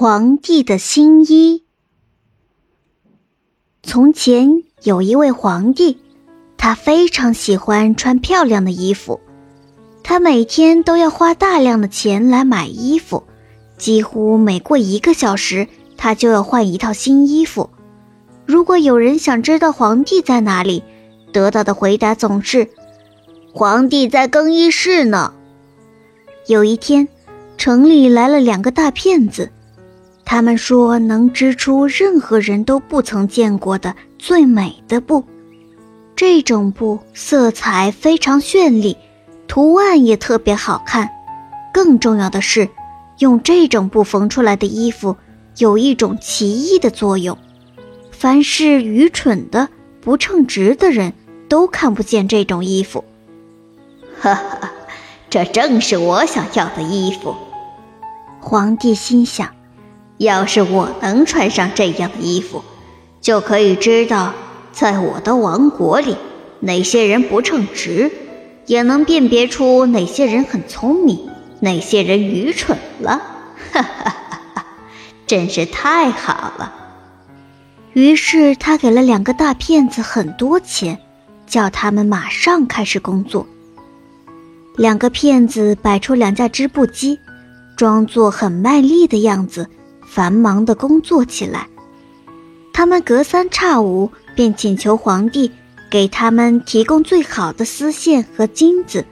皇帝的新衣。从前有一位皇帝，他非常喜欢穿漂亮的衣服，他每天都要花大量的钱来买衣服，几乎每过一个小时，他就要换一套新衣服。如果有人想知道皇帝在哪里，得到的回答总是：“皇帝在更衣室呢。”有一天，城里来了两个大骗子。他们说能织出任何人都不曾见过的最美的布，这种布色彩非常绚丽，图案也特别好看。更重要的是，用这种布缝出来的衣服有一种奇异的作用，凡是愚蠢的、不称职的人都看不见这种衣服。哈哈，这正是我想要的衣服。皇帝心想。要是我能穿上这样的衣服，就可以知道，在我的王国里，哪些人不称职，也能辨别出哪些人很聪明，哪些人愚蠢了。哈哈哈哈！真是太好了。于是他给了两个大骗子很多钱，叫他们马上开始工作。两个骗子摆出两架织布机，装作很卖力的样子。繁忙的工作起来，他们隔三差五便请求皇帝给他们提供最好的丝线和金子。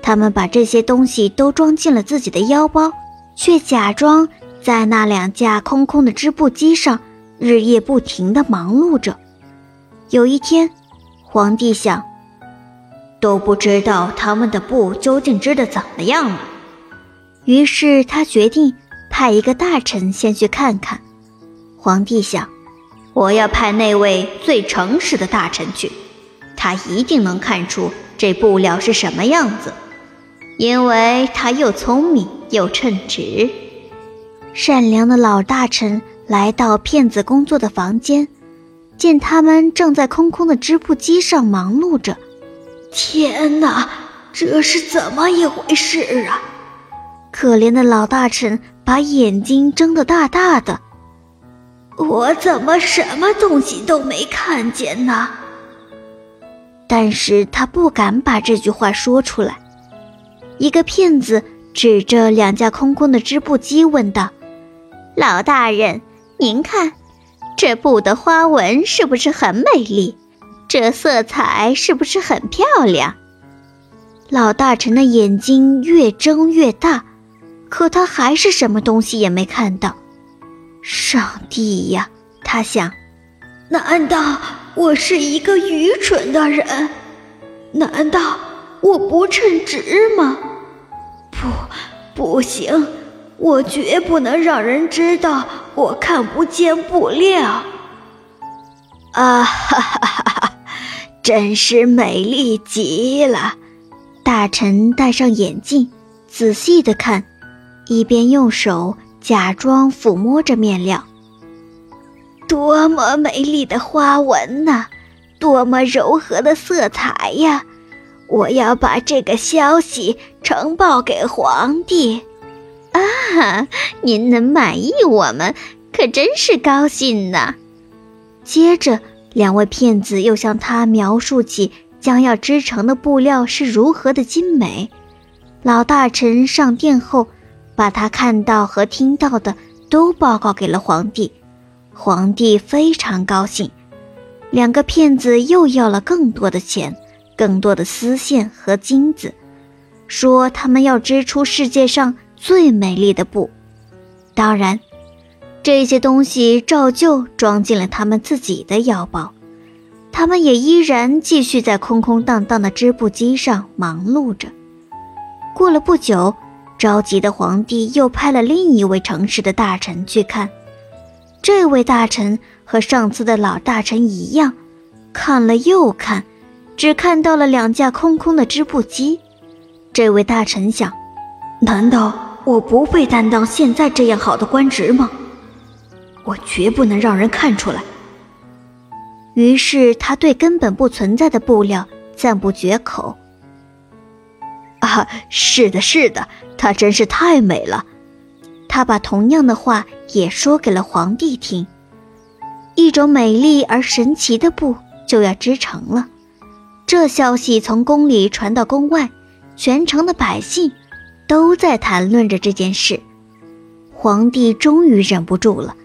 他们把这些东西都装进了自己的腰包，却假装在那两架空空的织布机上日夜不停地忙碌着。有一天，皇帝想，都不知道他们的布究竟织得怎么样了，于是他决定。派一个大臣先去看看。皇帝想，我要派那位最诚实的大臣去，他一定能看出这布料是什么样子，因为他又聪明又称职。善良的老大臣来到骗子工作的房间，见他们正在空空的织布机上忙碌着。天哪，这是怎么一回事啊？可怜的老大臣把眼睛睁得大大的。我怎么什么东西都没看见呢？但是他不敢把这句话说出来。一个骗子指着两架空空的织布机问道：“老大人，您看，这布的花纹是不是很美丽？这色彩是不是很漂亮？”老大臣的眼睛越睁越大。可他还是什么东西也没看到。上帝呀，他想，难道我是一个愚蠢的人？难道我不称职吗？不，不行，我绝不能让人知道我看不见布料。啊哈哈哈哈！真是美丽极了。大臣戴上眼镜，仔细的看。一边用手假装抚摸着面料，多么美丽的花纹呐，多么柔和的色彩呀！我要把这个消息呈报给皇帝。啊，您能满意我们，可真是高兴呢。接着，两位骗子又向他描述起将要织成的布料是如何的精美。老大臣上殿后。把他看到和听到的都报告给了皇帝，皇帝非常高兴。两个骗子又要了更多的钱、更多的丝线和金子，说他们要织出世界上最美丽的布。当然，这些东西照旧装进了他们自己的腰包。他们也依然继续在空空荡荡的织布机上忙碌着。过了不久。着急的皇帝又派了另一位诚实的大臣去看。这位大臣和上次的老大臣一样，看了又看，只看到了两架空空的织布机。这位大臣想：难道我不配担当现在这样好的官职吗？我绝不能让人看出来。于是他对根本不存在的布料赞不绝口。是的，是的，她真是太美了。他把同样的话也说给了皇帝听。一种美丽而神奇的布就要织成了。这消息从宫里传到宫外，全城的百姓都在谈论着这件事。皇帝终于忍不住了，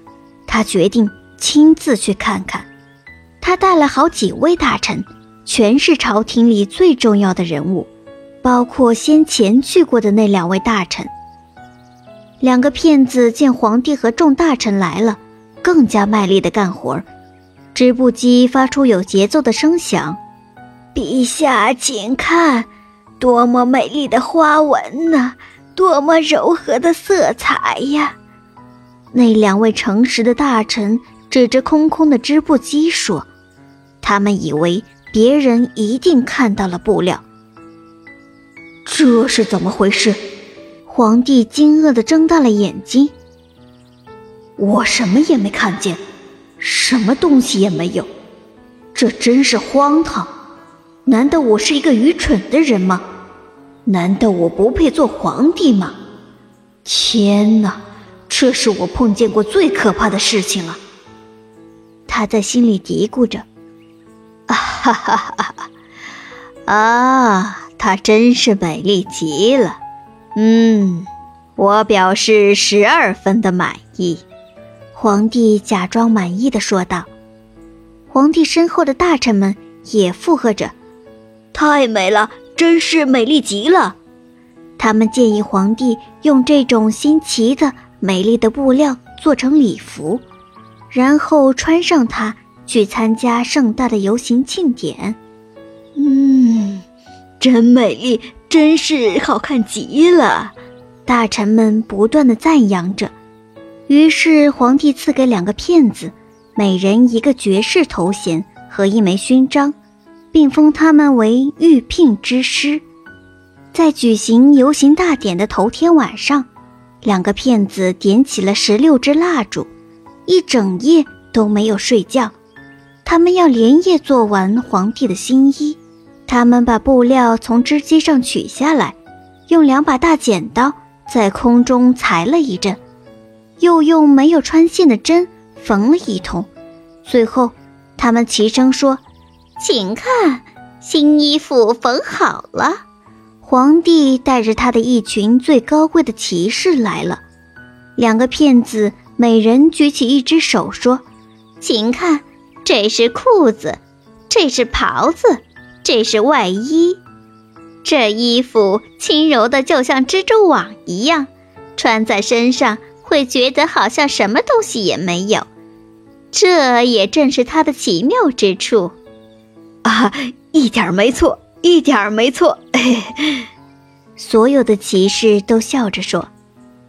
他决定亲自去看看。他带了好几位大臣，全是朝廷里最重要的人物，包括先前去过的那两位大臣。两个骗子见皇帝和众大臣来了，更加卖力地干活织布机发出有节奏的声响。陛下，请看，多么美丽的花纹呐！多么柔和的色彩呀！那两位诚实的大臣指着空空的织布机说：“他们以为别人一定看到了布料。”这是怎么回事？皇帝惊愕地睁大了眼睛。我什么也没看见，什么东西也没有，这真是荒唐！难道我是一个愚蠢的人吗？难道我不配做皇帝吗？天哪，这是我碰见过最可怕的事情了。他在心里嘀咕着：“啊哈哈哈哈！啊，她真是美丽极了。嗯，我表示十二分的满意。”皇帝假装满意的说道。皇帝身后的大臣们也附和着。太美了，真是美丽极了。他们建议皇帝用这种新奇的、美丽的布料做成礼服，然后穿上它去参加盛大的游行庆典。嗯，真美丽，真是好看极了。大臣们不断的赞扬着。于是皇帝赐给两个骗子，每人一个爵士头衔和一枚勋章。并封他们为御聘之师。在举行游行大典的头天晚上，两个骗子点起了十六支蜡烛，一整夜都没有睡觉。他们要连夜做完皇帝的新衣。他们把布料从织机上取下来，用两把大剪刀在空中裁了一阵，又用没有穿线的针缝了一通。最后，他们齐声说。请看，新衣服缝好了。皇帝带着他的一群最高贵的骑士来了。两个骗子每人举起一只手，说：“请看，这是裤子，这是袍子，这是外衣。这衣服轻柔的，就像蜘蛛网一样，穿在身上会觉得好像什么东西也没有。这也正是它的奇妙之处。”啊，一点没错，一点没错。所有的骑士都笑着说：“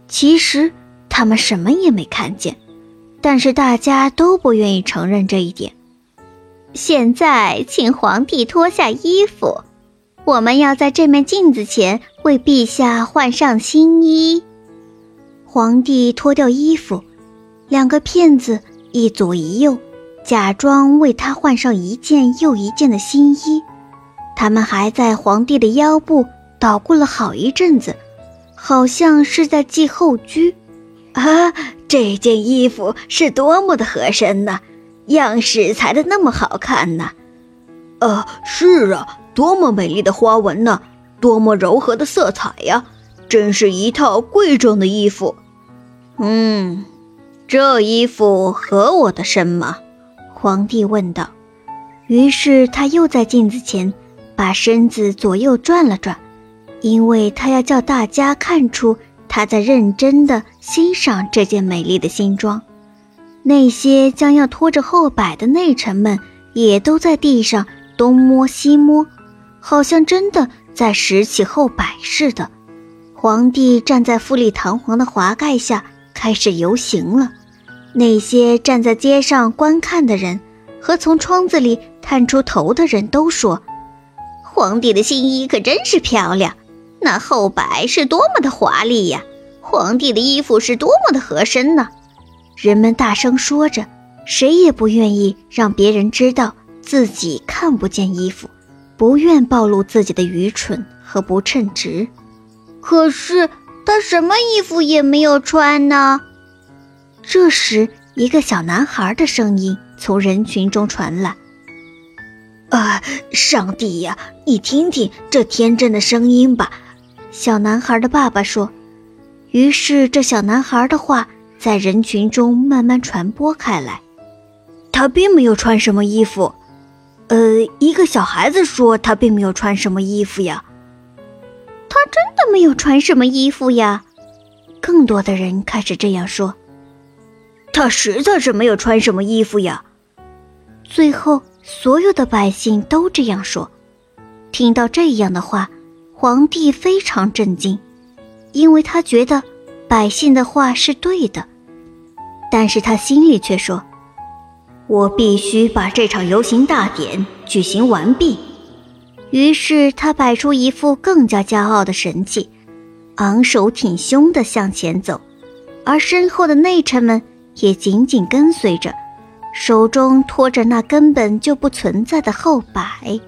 其实他们什么也没看见，但是大家都不愿意承认这一点。”现在，请皇帝脱下衣服，我们要在这面镜子前为陛下换上新衣。皇帝脱掉衣服，两个骗子一左一右。假装为他换上一件又一件的新衣，他们还在皇帝的腰部捣鼓了好一阵子，好像是在系后裾。啊，这件衣服是多么的合身呢，样式裁的那么好看呢！呃，是啊，多么美丽的花纹呢，多么柔和的色彩呀，真是一套贵重的衣服。嗯，这衣服合我的身吗？皇帝问道。于是他又在镜子前把身子左右转了转，因为他要叫大家看出他在认真的欣赏这件美丽的新装。那些将要拖着后摆的内臣们也都在地上东摸西摸，好像真的在拾起后摆似的。皇帝站在富丽堂皇的华盖下，开始游行了。那些站在街上观看的人和从窗子里探出头的人都说：“皇帝的新衣可真是漂亮，那后摆是多么的华丽呀！皇帝的衣服是多么的合身呢！”人们大声说着，谁也不愿意让别人知道自己看不见衣服，不愿暴露自己的愚蠢和不称职。可是。他什么衣服也没有穿呢。这时，一个小男孩的声音从人群中传来：“啊，上帝呀，你听听这天真的声音吧！”小男孩的爸爸说。于是，这小男孩的话在人群中慢慢传播开来。他并没有穿什么衣服。呃，一个小孩子说他并没有穿什么衣服呀。他真的没有穿什么衣服呀。更多的人开始这样说。他实在是没有穿什么衣服呀。最后，所有的百姓都这样说。听到这样的话，皇帝非常震惊，因为他觉得百姓的话是对的，但是他心里却说。我必须把这场游行大典举行完毕。于是他摆出一副更加骄傲的神气，昂首挺胸地向前走，而身后的内臣们也紧紧跟随着，手中托着那根本就不存在的后摆。